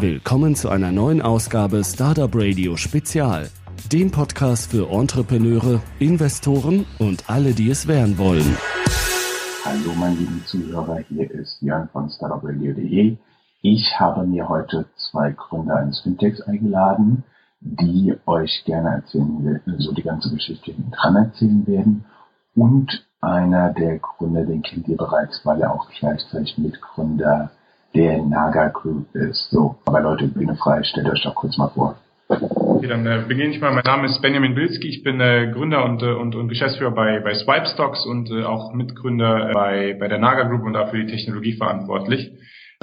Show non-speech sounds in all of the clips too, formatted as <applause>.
Willkommen zu einer neuen Ausgabe Startup Radio Spezial, dem Podcast für Entrepreneure, Investoren und alle, die es werden wollen. Hallo, meine lieben Zuhörer, hier ist Jörn von startupradio.de. Ich habe mir heute zwei Gründer eines Fintechs eingeladen, die euch gerne erzählen, so die ganze Geschichte dran erzählen werden. Und einer der Gründer, den kennt ihr bereits, weil er auch gleichzeitig Mitgründer der Naga Group ist. So, aber Leute, Bühne frei, stellt euch doch kurz mal vor. Okay, dann äh, beginne ich mal. Mein Name ist Benjamin Bilski. Ich bin äh, Gründer und, äh, und, und Geschäftsführer bei, bei Swipe Stocks und äh, auch Mitgründer bei, bei der Naga Group und dafür die Technologie verantwortlich.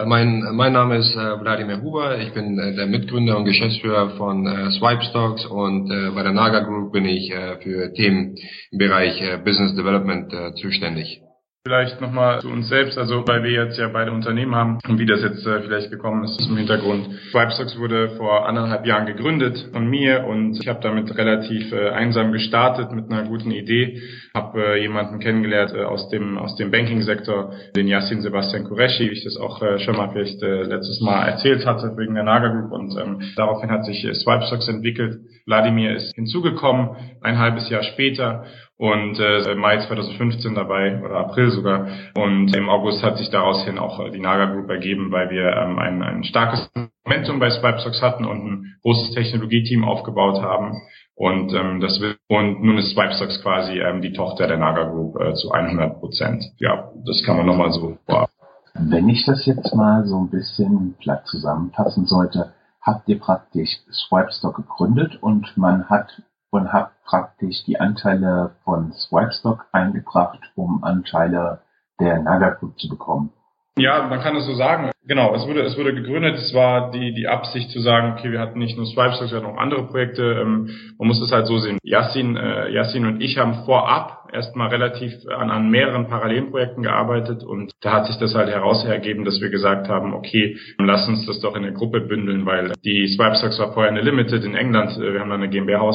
Mein, mein Name ist äh, Wladimir Huber. Ich bin äh, der Mitgründer und Geschäftsführer von äh, Swipe Stocks und äh, bei der Naga Group bin ich äh, für Themen im Bereich äh, Business Development äh, zuständig. Vielleicht nochmal zu uns selbst, also weil wir jetzt ja beide Unternehmen haben und wie das jetzt äh, vielleicht gekommen ist, ist im Hintergrund. Swipestocks wurde vor anderthalb Jahren gegründet von mir und ich habe damit relativ äh, einsam gestartet mit einer guten Idee. Habe äh, jemanden kennengelernt äh, aus dem aus dem Banking-Sektor, den Yassin Sebastian Kureshi, wie ich das auch äh, schon mal vielleicht äh, letztes Mal erzählt hatte wegen der Naga Group und ähm, daraufhin hat sich äh, Swipestocks entwickelt. Wladimir ist hinzugekommen, ein halbes Jahr später und äh, Mai 2015 dabei oder April sogar. Und im August hat sich daraus hin auch äh, die Naga Group ergeben, weil wir ähm, ein, ein starkes Momentum bei Swipestocks hatten und ein großes Technologieteam aufgebaut haben. Und ähm, das will, und nun ist Swipestocks quasi ähm, die Tochter der Naga Group äh, zu 100 Prozent. Ja, das kann man nochmal so vorab. Wenn ich das jetzt mal so ein bisschen platt zusammenfassen sollte, habt ihr praktisch Swipestock gegründet und man hat und hat praktisch die Anteile von Swipestock eingebracht, um Anteile der Naga Group zu bekommen. Ja, man kann es so sagen. Genau, es wurde, es wurde gegründet, es war die, die Absicht zu sagen, okay, wir hatten nicht nur Swipestocks, wir hatten auch andere Projekte. Ähm, man muss es halt so sehen. Yassin, äh, Yassin und ich haben vorab erstmal relativ an, an mehreren Parallelprojekten gearbeitet und da hat sich das halt heraus ergeben, dass wir gesagt haben, okay, lass uns das doch in eine Gruppe bündeln, weil die Swipestocks war vorher eine Limited in England, wir haben da eine GmbH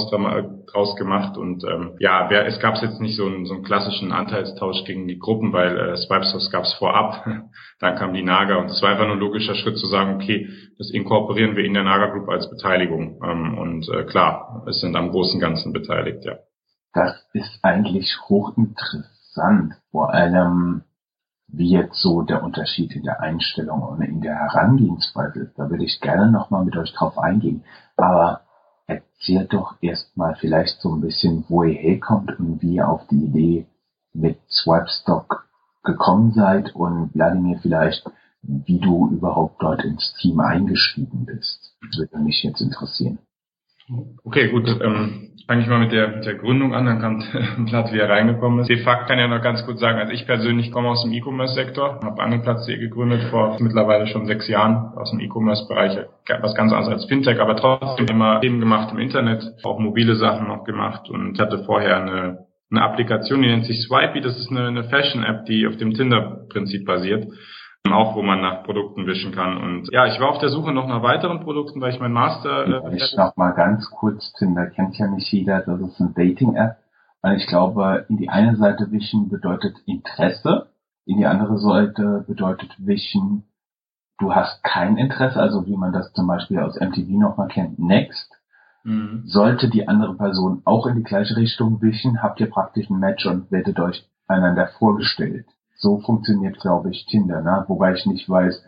draus gemacht und ähm, ja, wer, es gab jetzt nicht so einen, so einen klassischen Anteilstausch gegen die Gruppen, weil äh, Swipestocks gab es vorab, <laughs> dann kam die Naga und es einfach nur ein logischer Schritt zu sagen, okay, das inkorporieren wir in der Naga Group als Beteiligung. Ähm, und äh, klar, es sind am großen Ganzen beteiligt, ja. Das ist eigentlich hochinteressant, vor allem wie jetzt so der Unterschied in der Einstellung und in der Herangehensweise ist. Da würde ich gerne nochmal mit euch drauf eingehen. Aber erzählt doch erstmal vielleicht so ein bisschen, wo ihr herkommt und wie ihr auf die Idee mit Swipestock gekommen seid und Wladimir vielleicht, wie du überhaupt dort ins Team eingestiegen bist. Das würde mich jetzt interessieren. Okay, gut. Ähm, fange ich mal mit der, mit der Gründung an, dann kommt Platz, <laughs> wie er reingekommen ist. De facto kann ich ja noch ganz kurz sagen, also ich persönlich komme aus dem E-Commerce-Sektor, habe Angelplatz.de gegründet vor mittlerweile schon sechs Jahren aus dem E-Commerce-Bereich, was ganz anderes als Fintech, aber trotzdem immer Themen gemacht im Internet, auch mobile Sachen noch gemacht und hatte vorher eine, eine Applikation, die nennt sich Swipey, das ist eine, eine Fashion-App, die auf dem Tinder-Prinzip basiert auch wo man nach Produkten wischen kann. Und ja, ich war auf der Suche noch nach weiteren Produkten, weil ich mein Master. Äh, ich noch mal ganz kurz, Tinder kennt ja nicht jeder, das ist eine Dating-App. Weil ich glaube, in die eine Seite wischen bedeutet Interesse, in die andere Seite bedeutet wischen, du hast kein Interesse, also wie man das zum Beispiel aus MTV nochmal kennt, next. Mhm. Sollte die andere Person auch in die gleiche Richtung wischen, habt ihr praktisch ein Match und werdet euch einander vorgestellt so funktioniert, glaube ich, Tinder, ne? wobei ich nicht weiß,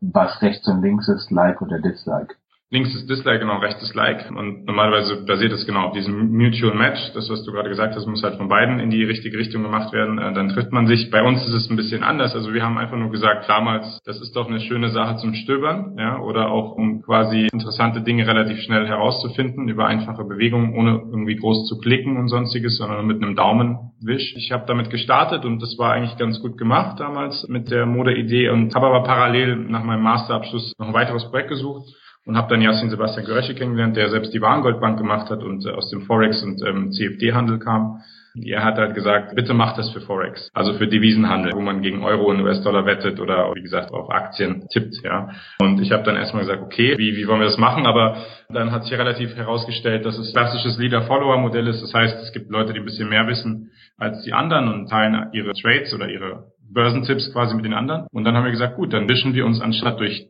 was rechts und links ist, Like oder Dislike. Links ist Dislike, genau, rechts ist Like. Und normalerweise basiert es genau auf diesem Mutual Match. Das, was du gerade gesagt hast, muss halt von beiden in die richtige Richtung gemacht werden. Äh, dann trifft man sich. Bei uns ist es ein bisschen anders. Also wir haben einfach nur gesagt, damals, das ist doch eine schöne Sache zum Stöbern, ja, oder auch um quasi interessante Dinge relativ schnell herauszufinden über einfache Bewegungen, ohne irgendwie groß zu klicken und sonstiges, sondern mit einem Daumenwisch. Ich habe damit gestartet und das war eigentlich ganz gut gemacht damals mit der Modeidee und habe aber parallel nach meinem Masterabschluss noch ein weiteres Projekt gesucht und habe dann Jasin Sebastian Göresche kennengelernt, der selbst die Warengoldbank gemacht hat und äh, aus dem Forex und ähm, CFD-Handel kam. Er hat halt gesagt, bitte macht das für Forex, also für Devisenhandel, wo man gegen Euro und US-Dollar wettet oder wie gesagt auf Aktien tippt, ja. Und ich habe dann erstmal gesagt, okay, wie, wie wollen wir das machen? Aber dann hat sich relativ herausgestellt, dass es klassisches Leader-Follower-Modell ist. Das heißt, es gibt Leute, die ein bisschen mehr wissen als die anderen und teilen ihre Trades oder ihre Börsentipps quasi mit den anderen. Und dann haben wir gesagt, gut, dann wischen wir uns anstatt durch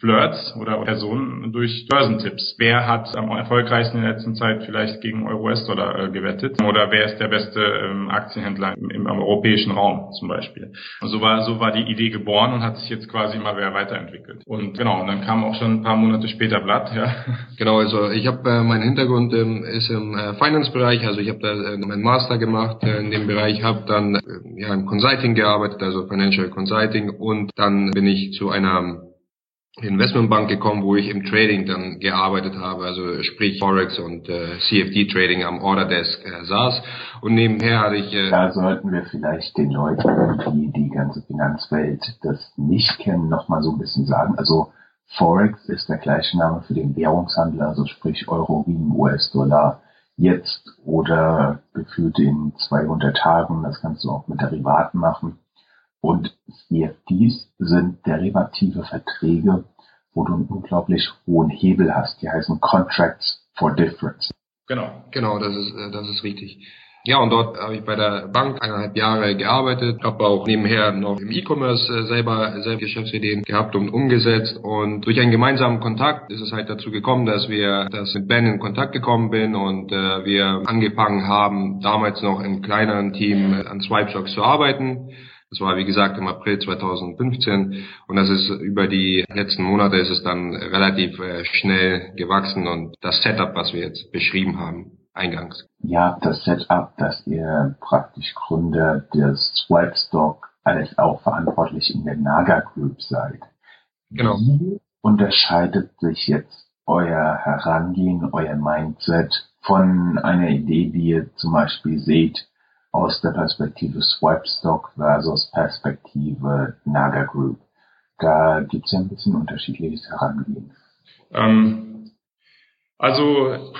Flirts oder Personen durch Börsentipps. Wer hat am erfolgreichsten in der letzten Zeit vielleicht gegen Euro-US-Dollar äh, gewettet? Oder wer ist der beste ähm, Aktienhändler im, im, europäischen Raum zum Beispiel? Und so war, so war die Idee geboren und hat sich jetzt quasi immer mehr weiterentwickelt. Und genau, und dann kam auch schon ein paar Monate später Blatt, ja. <laughs> Genau, also ich habe äh, mein Hintergrund ähm, ist im äh, Finance-Bereich, also ich habe da äh, meinen Master gemacht äh, in dem Bereich, habe dann äh, ja im Consulting gearbeitet, also Financial Consulting und dann bin ich zu einer Investmentbank gekommen, wo ich im Trading dann gearbeitet habe, also sprich Forex und äh, CFD Trading am Order Desk äh, saß und nebenher hatte ich äh, da sollten wir vielleicht den Leuten, die die ganze Finanzwelt das nicht kennen, noch mal so ein bisschen sagen. Also Forex ist der gleiche Name für den Währungshandel, also sprich Euro gegen US-Dollar jetzt oder gefühlt in 200 Tagen. Das kannst du auch mit Derivaten machen. Und CFDs sind derivative Verträge, wo du einen unglaublich hohen Hebel hast. Die heißen Contracts for Difference. Genau. Genau, das ist, äh, das ist richtig. Ja, und dort habe ich bei der Bank eineinhalb Jahre gearbeitet, habe auch nebenher noch im E-Commerce äh, selber selber Geschäftsideen gehabt und umgesetzt. Und durch einen gemeinsamen Kontakt ist es halt dazu gekommen, dass wir, dass mit Ben in Kontakt gekommen bin und äh, wir angefangen haben, damals noch im kleineren Team an Swipestocks zu arbeiten. Das war, wie gesagt, im April 2015 und das ist über die letzten Monate ist es dann relativ äh, schnell gewachsen und das Setup, was wir jetzt beschrieben haben, eingangs. Ja, das Setup, dass ihr praktisch Gründer des Swagstock eigentlich auch verantwortlich in der Naga Group seid. Genau. Wie unterscheidet sich jetzt euer Herangehen, euer Mindset von einer Idee, die ihr zum Beispiel seht, aus der Perspektive Swipestock versus Perspektive Naga Group. Da gibt es ja ein bisschen unterschiedliches Herangehen. Ähm, also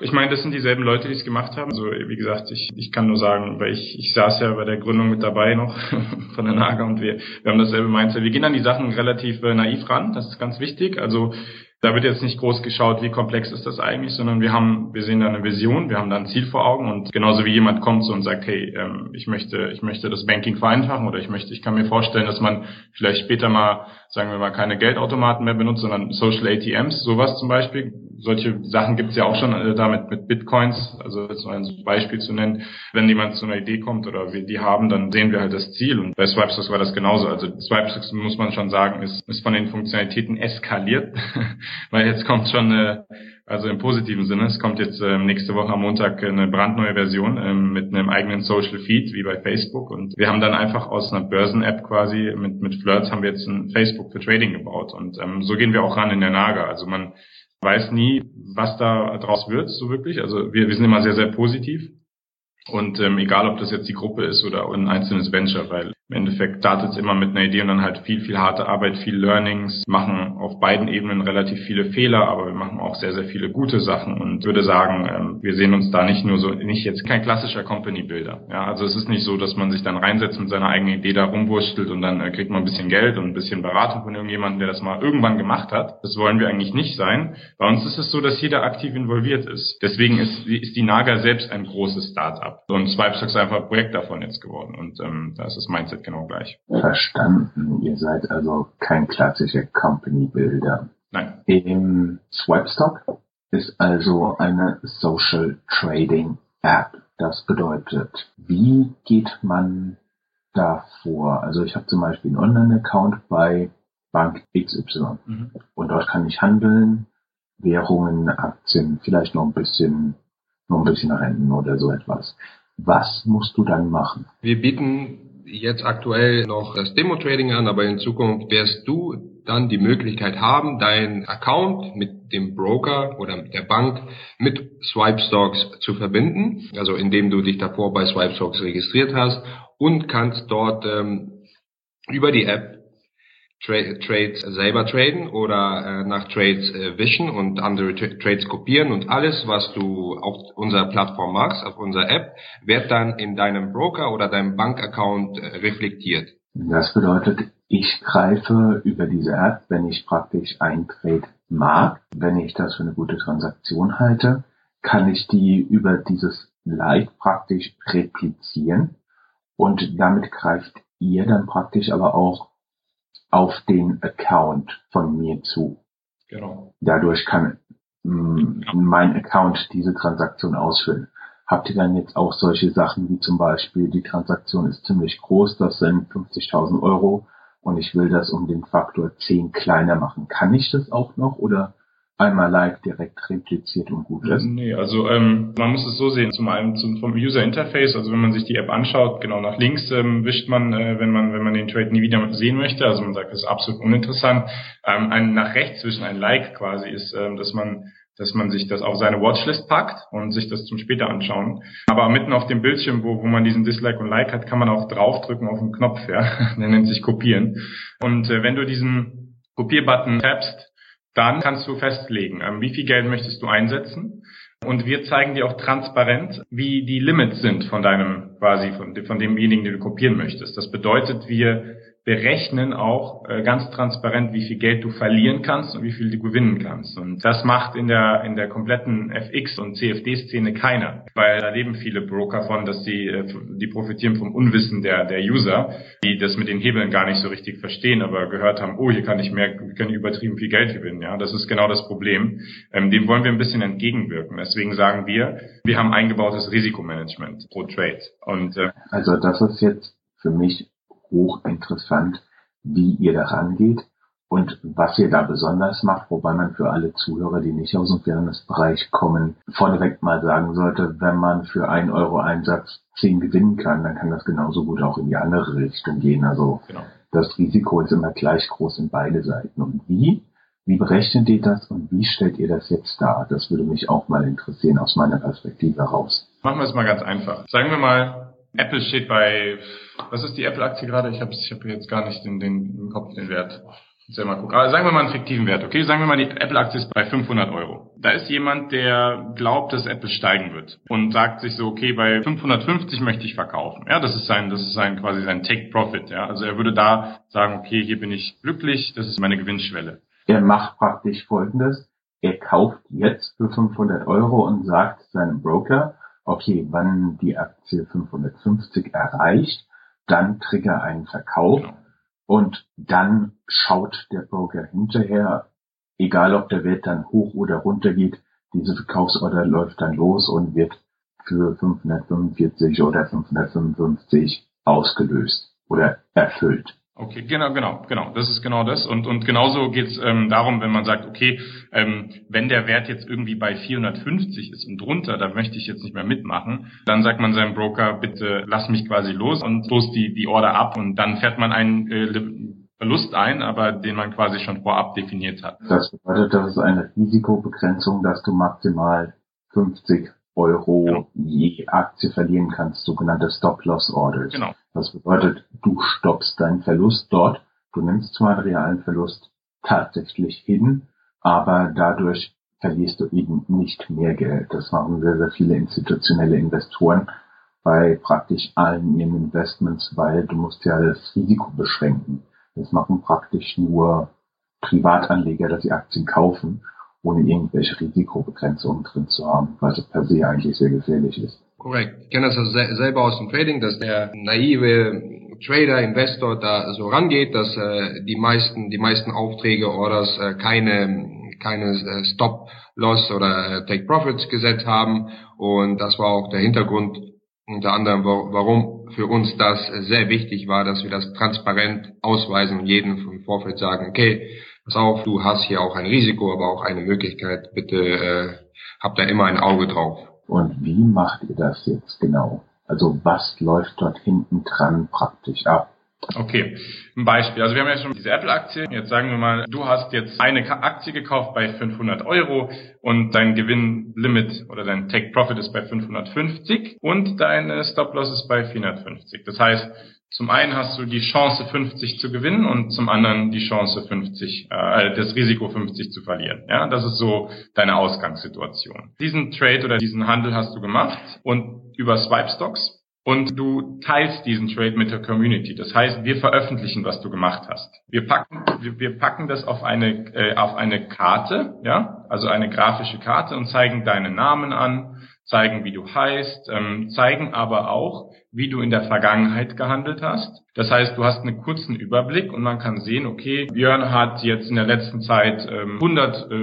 ich meine, das sind dieselben Leute, die es gemacht haben. Also wie gesagt, ich, ich kann nur sagen, weil ich, ich saß ja bei der Gründung mit dabei noch <laughs> von der Naga und wir, wir haben dasselbe Mindset. Wir gehen an die Sachen relativ äh, naiv ran, das ist ganz wichtig. Also da wird jetzt nicht groß geschaut, wie komplex ist das eigentlich, sondern wir haben, wir sehen da eine Vision, wir haben da ein Ziel vor Augen und genauso wie jemand kommt so und sagt, hey, ähm, ich möchte, ich möchte das Banking vereinfachen oder ich möchte, ich kann mir vorstellen, dass man vielleicht später mal, sagen wir mal, keine Geldautomaten mehr benutzt, sondern Social ATMs, sowas zum Beispiel. Solche Sachen gibt es ja auch schon äh, damit mit Bitcoins, also jetzt ein Beispiel zu nennen. Wenn jemand zu einer Idee kommt oder wir die haben, dann sehen wir halt das Ziel und bei Swipestocks war das genauso. Also Swipestocks muss man schon sagen, ist, ist von den Funktionalitäten eskaliert. <laughs> weil jetzt kommt schon, äh, also im positiven Sinne, es kommt jetzt äh, nächste Woche am Montag eine brandneue Version äh, mit einem eigenen Social Feed wie bei Facebook und wir haben dann einfach aus einer Börsen-App quasi mit, mit Flirts haben wir jetzt ein Facebook für Trading gebaut und ähm, so gehen wir auch ran in der Naga. Also man weiß nie, was da draus wird, so wirklich. Also wir, wir sind immer sehr, sehr positiv. Und ähm, egal, ob das jetzt die Gruppe ist oder ein einzelnes Venture, weil im Endeffekt startet immer mit einer Idee und dann halt viel, viel harte Arbeit, viel Learnings, machen auf beiden Ebenen relativ viele Fehler, aber wir machen auch sehr, sehr viele gute Sachen und würde sagen, ähm, wir sehen uns da nicht nur so, nicht jetzt kein klassischer Company-Builder. Ja, also es ist nicht so, dass man sich dann reinsetzt mit seiner eigenen Idee da rumwurstelt und dann äh, kriegt man ein bisschen Geld und ein bisschen Beratung von irgendjemandem, der das mal irgendwann gemacht hat. Das wollen wir eigentlich nicht sein. Bei uns ist es so, dass jeder aktiv involviert ist. Deswegen ist, ist die Naga selbst ein großes Start-up. Und Swipestocks ist einfach ein Projekt davon jetzt geworden und ähm, da ist das Mindset genau gleich. Verstanden. Ihr seid also kein klassischer Company Builder. Nein. Im Swipestock ist also eine Social Trading App. Das bedeutet, wie geht man da vor? Also ich habe zum Beispiel einen Online-Account bei Bank XY mhm. und dort kann ich handeln, Währungen, Aktien, vielleicht noch ein bisschen, noch ein bisschen Renten oder so etwas. Was musst du dann machen? Wir bieten jetzt aktuell noch das Demo-Trading an, aber in Zukunft wirst du dann die Möglichkeit haben, deinen Account mit dem Broker oder der Bank mit Swipestocks zu verbinden, also indem du dich davor bei Swipestocks registriert hast und kannst dort ähm, über die App Tra Trades selber traden oder äh, nach Trades äh, wischen und andere Tra Trades kopieren und alles, was du auf unserer Plattform machst, auf unserer App, wird dann in deinem Broker oder deinem Bankaccount äh, reflektiert. Das bedeutet, ich greife über diese App, wenn ich praktisch ein Trade mag, wenn ich das für eine gute Transaktion halte, kann ich die über dieses Like praktisch replizieren und damit greift ihr dann praktisch aber auch auf den Account von mir zu. Genau. Dadurch kann mh, mein Account diese Transaktion ausfüllen. Habt ihr dann jetzt auch solche Sachen wie zum Beispiel, die Transaktion ist ziemlich groß, das sind 50.000 Euro und ich will das um den Faktor 10 kleiner machen. Kann ich das auch noch oder einmal live direkt repliziert und gut ist? Nee, also ähm, man muss es so sehen, zum einen zum, vom User Interface, also wenn man sich die App anschaut, genau nach links ähm, wischt man, äh, wenn man wenn man den Trade nie wieder sehen möchte, also man sagt, das ist absolut uninteressant. Ähm, ein nach rechts wischen, ein Like quasi ist, ähm, dass man dass man sich das auf seine Watchlist packt und sich das zum später anschauen. Aber mitten auf dem Bildschirm, wo, wo man diesen Dislike und Like hat, kann man auch draufdrücken auf den Knopf, ja. <laughs> Der nennt sich Kopieren. Und äh, wenn du diesen Kopierbutton tappst, dann kannst du festlegen, ähm, wie viel Geld möchtest du einsetzen. Und wir zeigen dir auch transparent, wie die Limits sind von deinem, quasi, von, von demjenigen, den du kopieren möchtest. Das bedeutet, wir berechnen auch äh, ganz transparent, wie viel Geld du verlieren kannst und wie viel du gewinnen kannst. Und das macht in der in der kompletten FX und CFD-Szene keiner, weil da leben viele Broker von, dass die äh, die profitieren vom Unwissen der der User, die das mit den Hebeln gar nicht so richtig verstehen, aber gehört haben, oh, hier kann ich mehr, wir können übertrieben viel Geld gewinnen. Ja, das ist genau das Problem. Ähm, dem wollen wir ein bisschen entgegenwirken. Deswegen sagen wir, wir haben eingebautes Risikomanagement pro Trade. Und äh, also das ist jetzt für mich hochinteressant, wie ihr da rangeht und was ihr da besonders macht, wobei man für alle Zuhörer, die nicht aus dem Fairness-Bereich kommen, vorneweg mal sagen sollte, wenn man für einen Euro Einsatz zehn gewinnen kann, dann kann das genauso gut auch in die andere Richtung gehen. Also genau. das Risiko ist immer gleich groß in beide Seiten. Und wie? Wie berechnet ihr das und wie stellt ihr das jetzt dar? Das würde mich auch mal interessieren aus meiner Perspektive heraus. Machen wir es mal ganz einfach. Sagen wir mal, Apple steht bei, was ist die Apple-Aktie gerade? Ich habe ich hab jetzt gar nicht den, den im Kopf den Wert. Jetzt mal gucken. Aber sagen wir mal einen fiktiven Wert, okay? Sagen wir mal, die Apple-Aktie ist bei 500 Euro. Da ist jemand, der glaubt, dass Apple steigen wird und sagt sich so, okay, bei 550 möchte ich verkaufen. Ja, das ist sein, das ist sein quasi sein Take Profit. Ja, also er würde da sagen, okay, hier bin ich glücklich, das ist meine Gewinnschwelle. Er macht praktisch Folgendes: Er kauft jetzt für 500 Euro und sagt seinem Broker, okay, wann die Aktie 550 erreicht, dann trigger einen Verkauf genau. und dann schaut der Broker hinterher, egal ob der Wert dann hoch oder runter geht, diese Verkaufsorder läuft dann los und wird für 545 oder 555 ausgelöst oder erfüllt. Okay, genau, genau, genau. Das ist genau das. Und, und genauso geht es ähm, darum, wenn man sagt, okay, ähm, wenn der Wert jetzt irgendwie bei 450 ist und drunter, da möchte ich jetzt nicht mehr mitmachen, dann sagt man seinem Broker, bitte lass mich quasi los und los die, die Order ab und dann fährt man einen äh, Verlust ein, aber den man quasi schon vorab definiert hat. Das bedeutet, das ist eine Risikobegrenzung, dass du maximal 50 Euro genau. je Aktie verlieren kannst, sogenannte Stop-Loss-Orders. Genau. Das bedeutet, du stoppst deinen Verlust dort, du nimmst zwar einen realen Verlust tatsächlich hin, aber dadurch verlierst du eben nicht mehr Geld. Das machen sehr, sehr viele institutionelle Investoren bei praktisch allen ihren Investments, weil du musst ja das Risiko beschränken. Das machen praktisch nur Privatanleger, dass sie Aktien kaufen ohne irgendwelche Risikobegrenzungen drin zu haben, was per se eigentlich sehr gefährlich ist. Korrekt. Ich kenne das also selber aus dem Trading, dass der naive Trader, Investor da so rangeht, dass äh, die meisten, die meisten Aufträge, Orders äh, keine, keine äh, Stop-Loss oder äh, Take-Profits gesetzt haben. Und das war auch der Hintergrund, unter anderem, warum für uns das sehr wichtig war, dass wir das transparent ausweisen und jedem im Vorfeld sagen, okay, pass auf, du hast hier auch ein Risiko, aber auch eine Möglichkeit. Bitte äh, habt da immer ein Auge drauf. Und wie macht ihr das jetzt genau? Also was läuft dort hinten dran praktisch ab? Okay, ein Beispiel. Also wir haben ja schon diese Apple-Aktie. Jetzt sagen wir mal, du hast jetzt eine Aktie gekauft bei 500 Euro und dein Gewinnlimit oder dein Take Profit ist bei 550 und deine Stop-Loss ist bei 450. Das heißt, zum einen hast du die Chance 50 zu gewinnen und zum anderen die Chance 50, äh, das Risiko 50 zu verlieren. Ja, das ist so deine Ausgangssituation. Diesen Trade oder diesen Handel hast du gemacht und über Swipe Stocks und du teilst diesen Trade mit der Community. Das heißt, wir veröffentlichen, was du gemacht hast. Wir packen, wir, wir packen das auf eine, äh, auf eine Karte, ja, also eine grafische Karte und zeigen deinen Namen an, zeigen, wie du heißt, ähm, zeigen aber auch, wie du in der Vergangenheit gehandelt hast. Das heißt, du hast einen kurzen Überblick und man kann sehen, okay, Björn hat jetzt in der letzten Zeit ähm, 100 äh,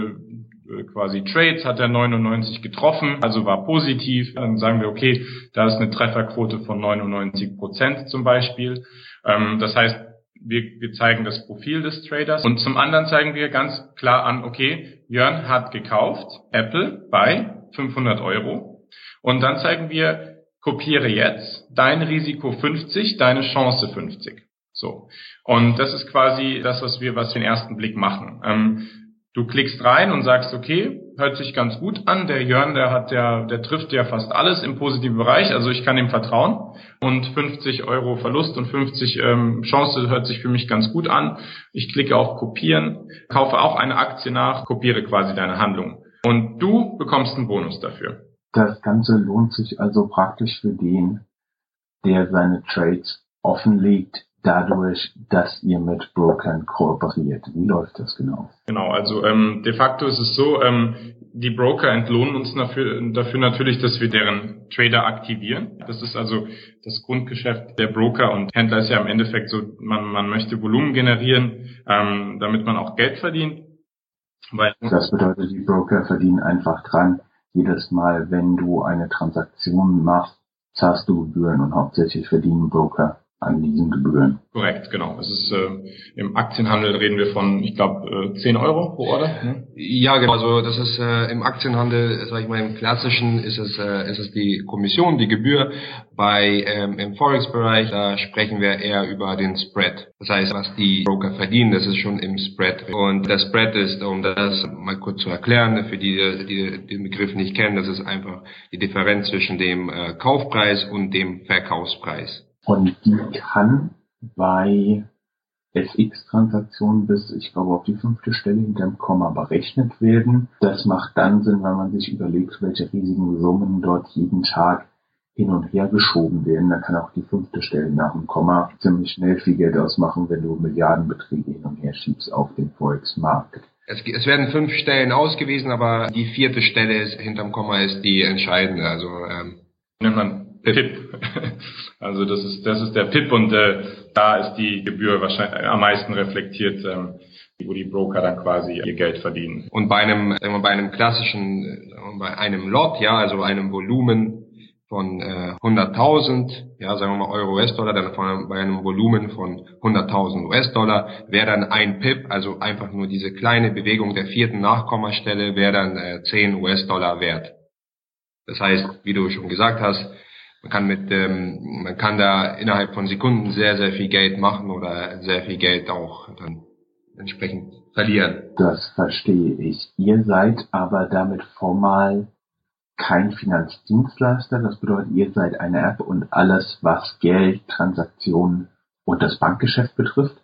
äh, quasi Trades, hat er 99 getroffen, also war positiv. Dann sagen wir, okay, da ist eine Trefferquote von 99 Prozent zum Beispiel. Ähm, das heißt, wir, wir zeigen das Profil des Traders und zum anderen zeigen wir ganz klar an, okay, Jörn hat gekauft Apple bei 500 Euro und dann zeigen wir, kopiere jetzt dein Risiko 50, deine Chance 50. So. Und das ist quasi das, was wir, was wir den ersten Blick machen. Ähm, du klickst rein und sagst, okay, hört sich ganz gut an. Der Jörn, der hat ja, der trifft ja fast alles im positiven Bereich, also ich kann ihm vertrauen. Und 50 Euro Verlust und 50 ähm, Chance hört sich für mich ganz gut an. Ich klicke auf Kopieren, kaufe auch eine Aktie nach, kopiere quasi deine Handlung. Und du bekommst einen Bonus dafür. Das Ganze lohnt sich also praktisch für den, der seine Trades offenlegt, dadurch, dass ihr mit Brokern kooperiert. Wie läuft das genau? Genau, also ähm, de facto ist es so, ähm, die Broker entlohnen uns dafür, dafür natürlich, dass wir deren Trader aktivieren. Das ist also das Grundgeschäft der Broker und Händler ist ja im Endeffekt so, man, man möchte Volumen generieren, ähm, damit man auch Geld verdient. Weil das bedeutet, die Broker verdienen einfach dran. Jedes Mal, wenn du eine Transaktion machst, zahlst du Gebühren und hauptsächlich verdienen Broker an diesen Gebühren. Korrekt, genau. Es ist äh, im Aktienhandel reden wir von, ich glaube, äh, 10 Euro pro Order. Ne? Ja, genau. Also das ist äh, im Aktienhandel, sage ich mal, im klassischen ist es äh, ist es die Kommission, die Gebühr. Bei ähm, im Forex-Bereich da sprechen wir eher über den Spread. Das heißt, was die Broker verdienen, das ist schon im Spread. Und der Spread ist, um das mal kurz zu erklären, für die, die den Begriff nicht kennen, das ist einfach die Differenz zwischen dem äh, Kaufpreis und dem Verkaufspreis. Und die kann bei FX-Transaktionen bis, ich glaube, auf die fünfte Stelle hinter dem Komma berechnet werden. Das macht dann Sinn, wenn man sich überlegt, welche riesigen Summen dort jeden Tag hin und her geschoben werden. Da kann auch die fünfte Stelle nach dem Komma ziemlich schnell viel Geld ausmachen, wenn du Milliardenbeträge hin und her schiebst auf dem Forex-Markt. Es, es, werden fünf Stellen ausgewiesen, aber die vierte Stelle ist, hinterm Komma ist die entscheidende. Also ähm, nennt man PIP. <laughs> Also das ist das ist der PIP und äh, da ist die Gebühr wahrscheinlich am meisten reflektiert, ähm, wo die Broker dann quasi ihr Geld verdienen. Und bei einem sagen wir, bei einem klassischen bei einem Lot, ja, also einem Volumen von äh, 100.000, ja, sagen wir mal Euro US-Dollar, dann von, bei einem Volumen von 100.000 US-Dollar wäre dann ein PIP, also einfach nur diese kleine Bewegung der vierten Nachkommastelle, wäre dann äh, 10 US-Dollar wert. Das heißt, wie du schon gesagt hast, man kann mit, ähm, man kann da innerhalb von Sekunden sehr, sehr viel Geld machen oder sehr viel Geld auch dann entsprechend verlieren. Das verstehe ich. Ihr seid aber damit formal kein Finanzdienstleister. Das bedeutet, ihr seid eine App und alles, was Geld, Transaktionen und das Bankgeschäft betrifft,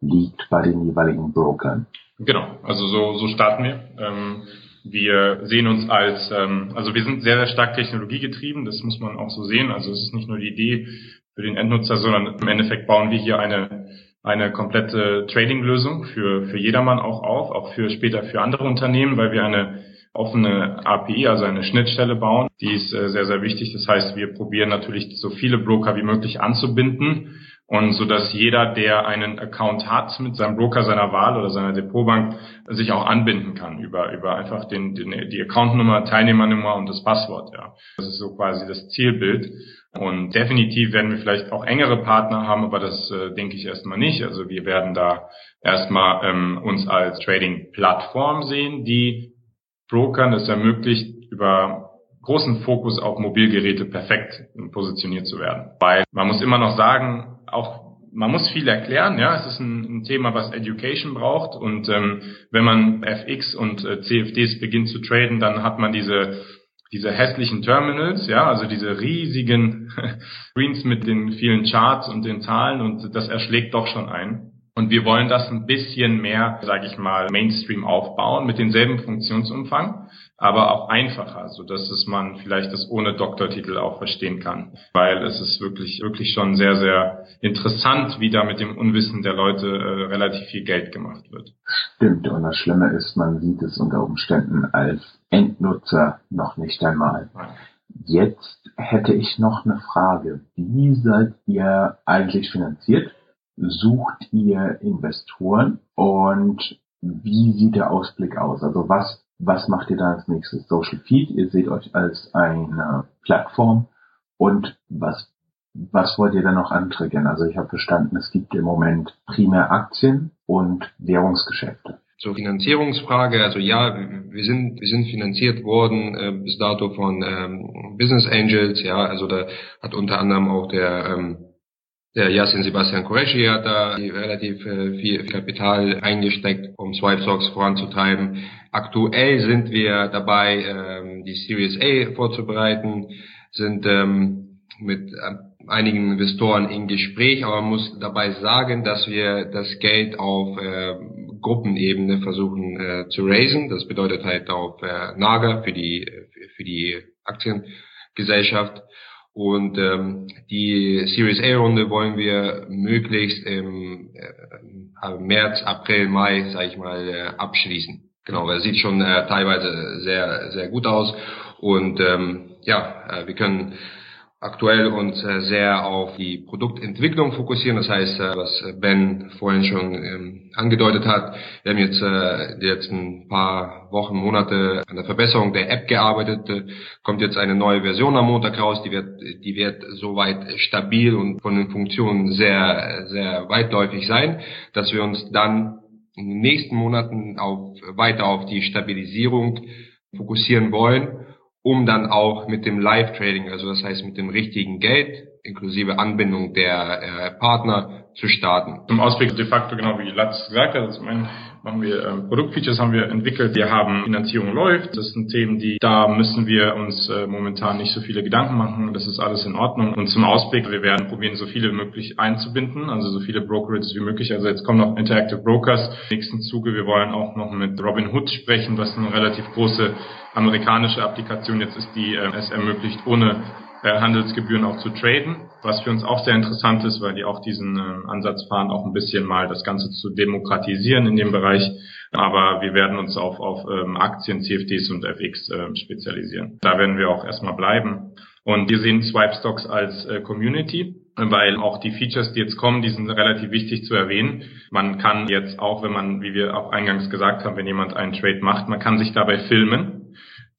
liegt bei den jeweiligen Brokern. Genau, also so, so starten wir. Ähm, wir sehen uns als, ähm, also wir sind sehr, sehr stark technologiegetrieben, das muss man auch so sehen. Also es ist nicht nur die Idee für den Endnutzer, sondern im Endeffekt bauen wir hier eine, eine komplette Trading-Lösung für, für jedermann auch auf, auch für später für andere Unternehmen, weil wir eine offene API, also eine Schnittstelle bauen. Die ist äh, sehr, sehr wichtig. Das heißt, wir probieren natürlich so viele Broker wie möglich anzubinden und so dass jeder, der einen Account hat mit seinem Broker seiner Wahl oder seiner Depotbank, sich auch anbinden kann über über einfach den, den die Accountnummer, Teilnehmernummer und das Passwort. Ja, das ist so quasi das Zielbild. Und definitiv werden wir vielleicht auch engere Partner haben, aber das äh, denke ich erstmal nicht. Also wir werden da erstmal ähm, uns als Trading-Plattform sehen, die Brokern es ermöglicht, über großen Fokus auf Mobilgeräte perfekt positioniert zu werden. Weil man muss immer noch sagen, auch man muss viel erklären, ja, es ist ein, ein Thema, was Education braucht. Und ähm, wenn man FX und äh, CFDs beginnt zu traden, dann hat man diese diese hässlichen Terminals, ja, also diese riesigen <laughs> Screens mit den vielen Charts und den Zahlen. Und das erschlägt doch schon ein. Und wir wollen das ein bisschen mehr, sage ich mal, Mainstream aufbauen mit denselben Funktionsumfang, aber auch einfacher, so dass es man vielleicht das ohne Doktortitel auch verstehen kann, weil es ist wirklich wirklich schon sehr sehr interessant, wie da mit dem Unwissen der Leute äh, relativ viel Geld gemacht wird. Stimmt und das Schlimme ist, man sieht es unter Umständen als Endnutzer noch nicht einmal. Jetzt hätte ich noch eine Frage. Wie seid ihr eigentlich finanziert? Sucht ihr Investoren und wie sieht der Ausblick aus? Also was, was macht ihr da als nächstes? Social Feed, ihr seht euch als eine Plattform und was, was wollt ihr da noch antriggern? Also ich habe verstanden, es gibt im Moment primär Aktien und Währungsgeschäfte. Zur Finanzierungsfrage, also ja, wir sind, wir sind finanziert worden äh, bis dato von ähm, Business Angels, ja, also da hat unter anderem auch der ähm, der Yasin Sebastian Qureshi hat da relativ äh, viel Kapital eingesteckt, um Swipe Stocks voranzutreiben. Aktuell sind wir dabei, ähm, die Series A vorzubereiten, sind ähm, mit äh, einigen Investoren in Gespräch, aber man muss dabei sagen, dass wir das Geld auf äh, Gruppenebene versuchen äh, zu raisen. Das bedeutet halt auf äh, Naga für die für die Aktiengesellschaft und ähm, die Series A Runde wollen wir möglichst im äh, März, April, Mai, sage ich mal, äh, abschließen. Genau, es sieht schon äh, teilweise sehr sehr gut aus und ähm, ja, äh, wir können aktuell uns äh, sehr auf die Produktentwicklung fokussieren. Das heißt, äh, was Ben vorhin schon ähm, angedeutet hat, wir haben jetzt äh, die letzten paar Wochen, Monate an der Verbesserung der App gearbeitet. Kommt jetzt eine neue Version am Montag raus, die wird, die wird soweit stabil und von den Funktionen sehr, sehr weitläufig sein, dass wir uns dann in den nächsten Monaten auf, weiter auf die Stabilisierung fokussieren wollen um dann auch mit dem Live-Trading, also das heißt mit dem richtigen Geld, inklusive Anbindung der äh, Partner, zu starten. Zum Ausblick de facto, genau wie Latz gesagt hat, zum einen machen wir ähm, Produktfeatures haben wir entwickelt, wir haben Finanzierung läuft, das sind Themen, die da müssen wir uns äh, momentan nicht so viele Gedanken machen, das ist alles in Ordnung. Und zum Ausblick, wir werden probieren, so viele möglich einzubinden, also so viele Brokerages wie möglich, also jetzt kommen noch Interactive Brokers, im nächsten Zuge, wir wollen auch noch mit Robin Hood sprechen, was eine relativ große amerikanische Applikation jetzt ist, die äh, es ermöglicht, ohne äh, Handelsgebühren auch zu traden, was für uns auch sehr interessant ist, weil die auch diesen äh, Ansatz fahren, auch ein bisschen mal das Ganze zu demokratisieren in dem Bereich. Aber wir werden uns auf, auf ähm, Aktien, CFDs und FX äh, spezialisieren. Da werden wir auch erstmal bleiben. Und wir sehen Swipe Stocks als äh, Community, weil auch die Features, die jetzt kommen, die sind relativ wichtig zu erwähnen. Man kann jetzt auch, wenn man, wie wir auch eingangs gesagt haben, wenn jemand einen Trade macht, man kann sich dabei filmen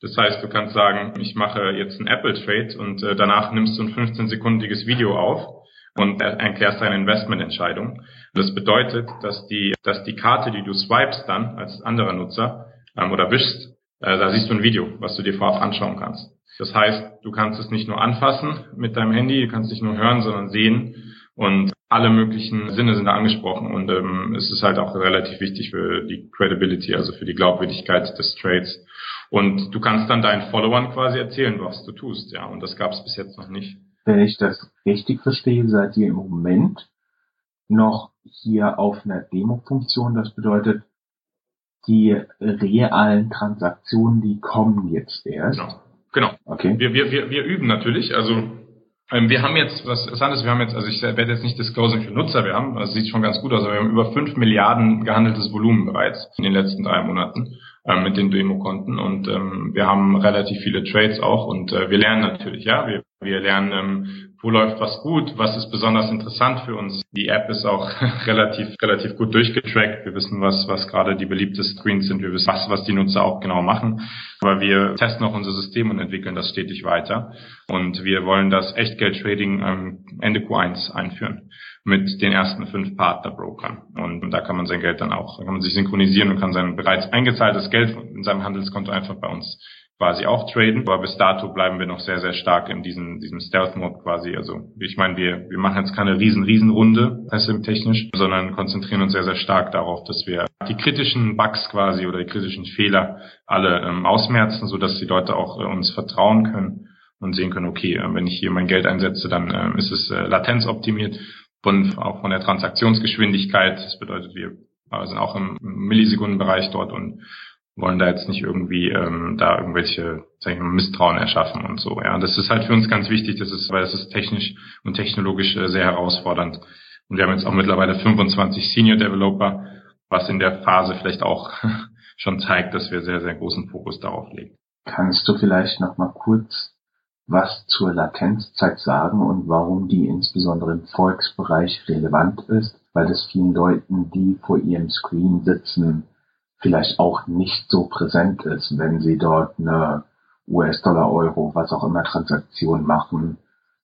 das heißt, du kannst sagen, ich mache jetzt einen Apple Trade und äh, danach nimmst du ein 15-sekundiges Video auf und erklärst deine Investmententscheidung. Das bedeutet, dass die, dass die Karte, die du swipest dann als anderer Nutzer ähm, oder wischst, äh, da siehst du ein Video, was du dir vorab anschauen kannst. Das heißt, du kannst es nicht nur anfassen mit deinem Handy, du kannst nicht nur hören, sondern sehen und alle möglichen Sinne sind da angesprochen und ähm, es ist halt auch relativ wichtig für die Credibility, also für die Glaubwürdigkeit des Trades. Und du kannst dann deinen Followern quasi erzählen, was du tust, ja. Und das gab es bis jetzt noch nicht. Wenn ich das richtig verstehe, seid ihr im Moment noch hier auf einer Demo-Funktion. Das bedeutet, die realen Transaktionen, die kommen jetzt erst. Genau. Genau. Okay. Wir, wir, wir, wir üben natürlich. Also ähm, wir haben jetzt, was interessant ist, wir haben jetzt, also ich werde jetzt nicht disclosen für Nutzer, wir haben, das sieht schon ganz gut aus, aber wir haben über 5 Milliarden gehandeltes Volumen bereits in den letzten drei Monaten äh, mit den Demo-Konten und ähm, wir haben relativ viele Trades auch und äh, wir lernen natürlich, ja, wir, wir lernen, ähm, wo läuft was gut, was ist besonders interessant für uns. Die App ist auch <laughs> relativ relativ gut durchgetrackt. Wir wissen, was was gerade die beliebtesten Screens sind. Wir wissen, was was die Nutzer auch genau machen. Aber wir testen auch unser System und entwickeln das stetig weiter. Und wir wollen das Echtgeld-Trading ähm, Ende Q1 einführen mit den ersten fünf Partnerbrokern. Und da kann man sein Geld dann auch, da kann man sich synchronisieren und kann sein bereits eingezahltes Geld in seinem Handelskonto einfach bei uns quasi auch traden. Aber bis dato bleiben wir noch sehr, sehr stark in diesem, diesem Stealth-Mode quasi. Also ich meine, wir, wir machen jetzt keine riesen, riesen Runde, technisch, sondern konzentrieren uns sehr, sehr stark darauf, dass wir die kritischen Bugs quasi oder die kritischen Fehler alle ähm, ausmerzen, sodass die Leute auch äh, uns vertrauen können und sehen können, okay, äh, wenn ich hier mein Geld einsetze, dann äh, ist es äh, latenzoptimiert und auch von der Transaktionsgeschwindigkeit. Das bedeutet, wir sind auch im Millisekundenbereich dort und wollen da jetzt nicht irgendwie ähm, da irgendwelche sag ich mal, Misstrauen erschaffen und so. Ja, das ist halt für uns ganz wichtig. Das ist, weil es ist technisch und technologisch äh, sehr herausfordernd. Und wir haben jetzt auch mittlerweile 25 Senior Developer, was in der Phase vielleicht auch <laughs> schon zeigt, dass wir sehr sehr großen Fokus darauf legen. Kannst du vielleicht noch mal kurz was zur Latenzzeit sagen und warum die insbesondere im Volksbereich relevant ist, weil das vielen Leuten, die vor ihrem Screen sitzen, vielleicht auch nicht so präsent ist, wenn sie dort eine US-Dollar, Euro, was auch immer Transaktion machen,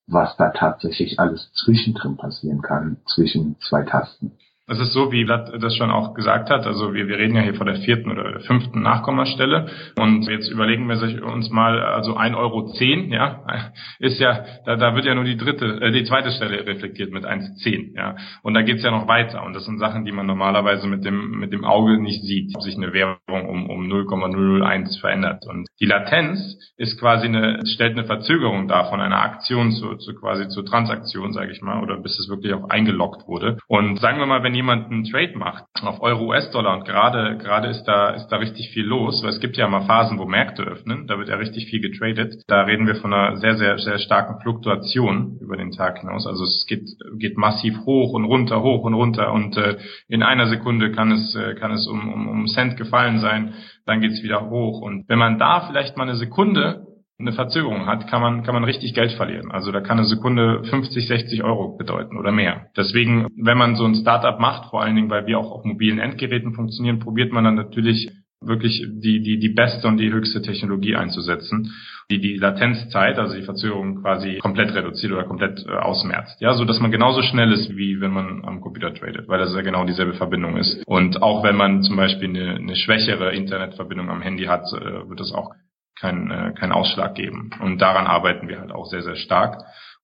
was da tatsächlich alles zwischendrin passieren kann, zwischen zwei Tasten. Es ist so, wie Vlad das schon auch gesagt hat. Also wir, wir reden ja hier von der vierten oder fünften Nachkommastelle. Und jetzt überlegen wir uns mal, also ein Euro, zehn, ja, <laughs> ist ja, da, da wird ja nur die dritte, äh, die zweite Stelle reflektiert mit 1,10, ja. Und da geht's ja noch weiter. Und das sind Sachen, die man normalerweise mit dem, mit dem Auge nicht sieht, ob sich eine Währung um, um 0,001 verändert. Und die Latenz ist quasi eine, stellt eine Verzögerung dar von einer Aktion zu, zu quasi zur Transaktion, sage ich mal, oder bis es wirklich auch eingeloggt wurde. Und sagen wir mal, wenn jemand einen Trade macht auf Euro US-Dollar und gerade gerade ist da ist da richtig viel los, weil es gibt ja mal Phasen, wo Märkte öffnen, da wird ja richtig viel getradet. Da reden wir von einer sehr sehr sehr starken Fluktuation über den Tag hinaus. Also es geht geht massiv hoch und runter, hoch und runter und äh, in einer Sekunde kann es äh, kann es um, um um Cent gefallen sein, dann geht's wieder hoch und wenn man da vielleicht mal eine Sekunde eine Verzögerung hat, kann man, kann man richtig Geld verlieren. Also da kann eine Sekunde 50, 60 Euro bedeuten oder mehr. Deswegen, wenn man so ein Startup macht, vor allen Dingen, weil wir auch auf mobilen Endgeräten funktionieren, probiert man dann natürlich wirklich die, die, die beste und die höchste Technologie einzusetzen, die die Latenzzeit, also die Verzögerung quasi komplett reduziert oder komplett äh, ausmerzt. Ja, so dass man genauso schnell ist, wie wenn man am Computer tradet, weil das ja genau dieselbe Verbindung ist. Und auch wenn man zum Beispiel eine, eine schwächere Internetverbindung am Handy hat, äh, wird das auch keinen äh, keinen Ausschlag geben. Und daran arbeiten wir halt auch sehr, sehr stark,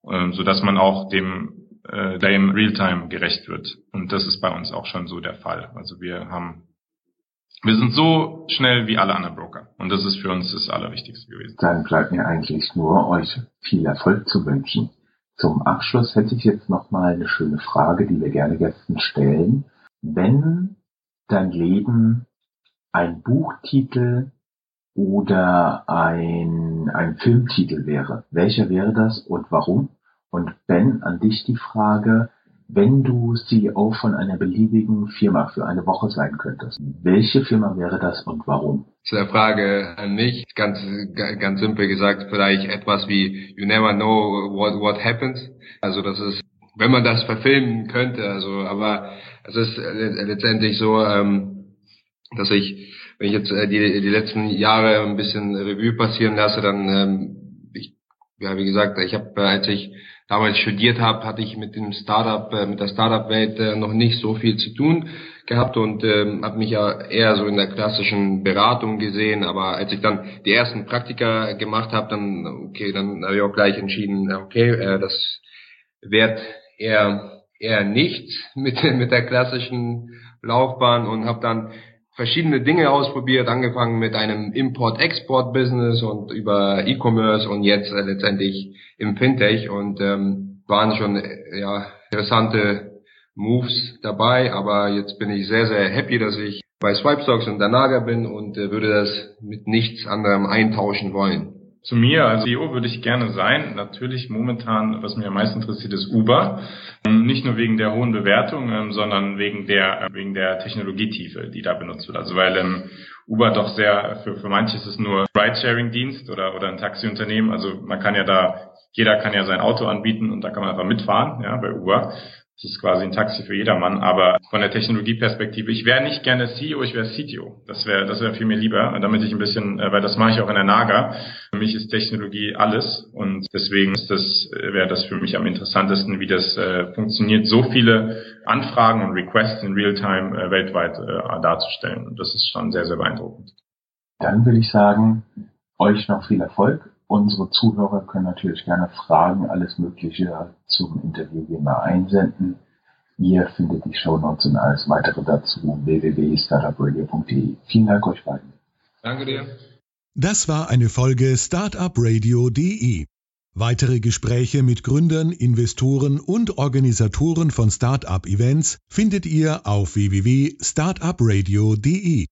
äh, so dass man auch dem äh, dem Realtime gerecht wird. Und das ist bei uns auch schon so der Fall. Also wir haben wir sind so schnell wie alle anderen Broker. Und das ist für uns das Allerwichtigste gewesen. Dann bleibt mir eigentlich nur, euch viel Erfolg zu wünschen. Zum Abschluss hätte ich jetzt noch mal eine schöne Frage, die wir gerne Gästen stellen. Wenn dein Leben ein Buchtitel oder ein, ein Filmtitel wäre, welcher wäre das und warum? Und Ben, an dich die Frage, wenn du CEO von einer beliebigen Firma für eine Woche sein könntest, welche Firma wäre das und warum? Zu der Frage an mich, ganz, ganz simpel gesagt, vielleicht etwas wie You never know what, what happens. Also das ist, wenn man das verfilmen könnte, also, aber es ist letztendlich so, ähm, dass ich wenn ich jetzt äh, die, die letzten Jahre ein bisschen Revue passieren lasse, dann, ähm, ich, ja, wie gesagt, ich habe, äh, als ich damals studiert habe, hatte ich mit dem Startup, äh, mit der Startup-Welt äh, noch nicht so viel zu tun gehabt und ähm, habe mich ja eher so in der klassischen Beratung gesehen. Aber als ich dann die ersten Praktika gemacht habe, dann okay, dann habe ich auch gleich entschieden, okay, äh, das wird eher eher nicht <laughs> mit mit der klassischen Laufbahn und habe dann verschiedene Dinge ausprobiert, angefangen mit einem Import-Export-Business und über E-Commerce und jetzt äh, letztendlich im Fintech und ähm, waren schon äh, ja, interessante Moves dabei, aber jetzt bin ich sehr, sehr happy, dass ich bei Swipestocks und Danaga bin und äh, würde das mit nichts anderem eintauschen wollen. Zu mir als CEO würde ich gerne sein. Natürlich momentan, was mich am meisten interessiert, ist Uber. Ähm, nicht nur wegen der hohen Bewertung, ähm, sondern wegen der, äh, wegen der Technologietiefe, die da benutzt wird. Also weil ähm, Uber doch sehr, für, für manche ist es nur Ride-Sharing-Dienst oder, oder ein Taxiunternehmen. Also man kann ja da, jeder kann ja sein Auto anbieten und da kann man einfach mitfahren, ja, bei Uber. Das ist quasi ein Taxi für jedermann, aber von der Technologieperspektive, ich wäre nicht gerne CEO, ich wäre CTO. Das wäre das wäre viel mir lieber, damit ich ein bisschen, äh, weil das mache ich auch in der Naga. Für mich ist Technologie alles und deswegen ist das äh, wäre das für mich am interessantesten, wie das äh, funktioniert, so viele Anfragen und Requests in Realtime äh, weltweit äh, darzustellen. Und das ist schon sehr sehr beeindruckend. Dann würde ich sagen, euch noch viel Erfolg Unsere Zuhörer können natürlich gerne Fragen, alles Mögliche zum Interview wie immer einsenden. Ihr findet die Show Notes und alles weitere dazu www.startupradio.de. Vielen Dank euch beiden. Danke dir. Das war eine Folge Startupradio.de. Weitere Gespräche mit Gründern, Investoren und Organisatoren von Startup-Events findet ihr auf www.startupradio.de.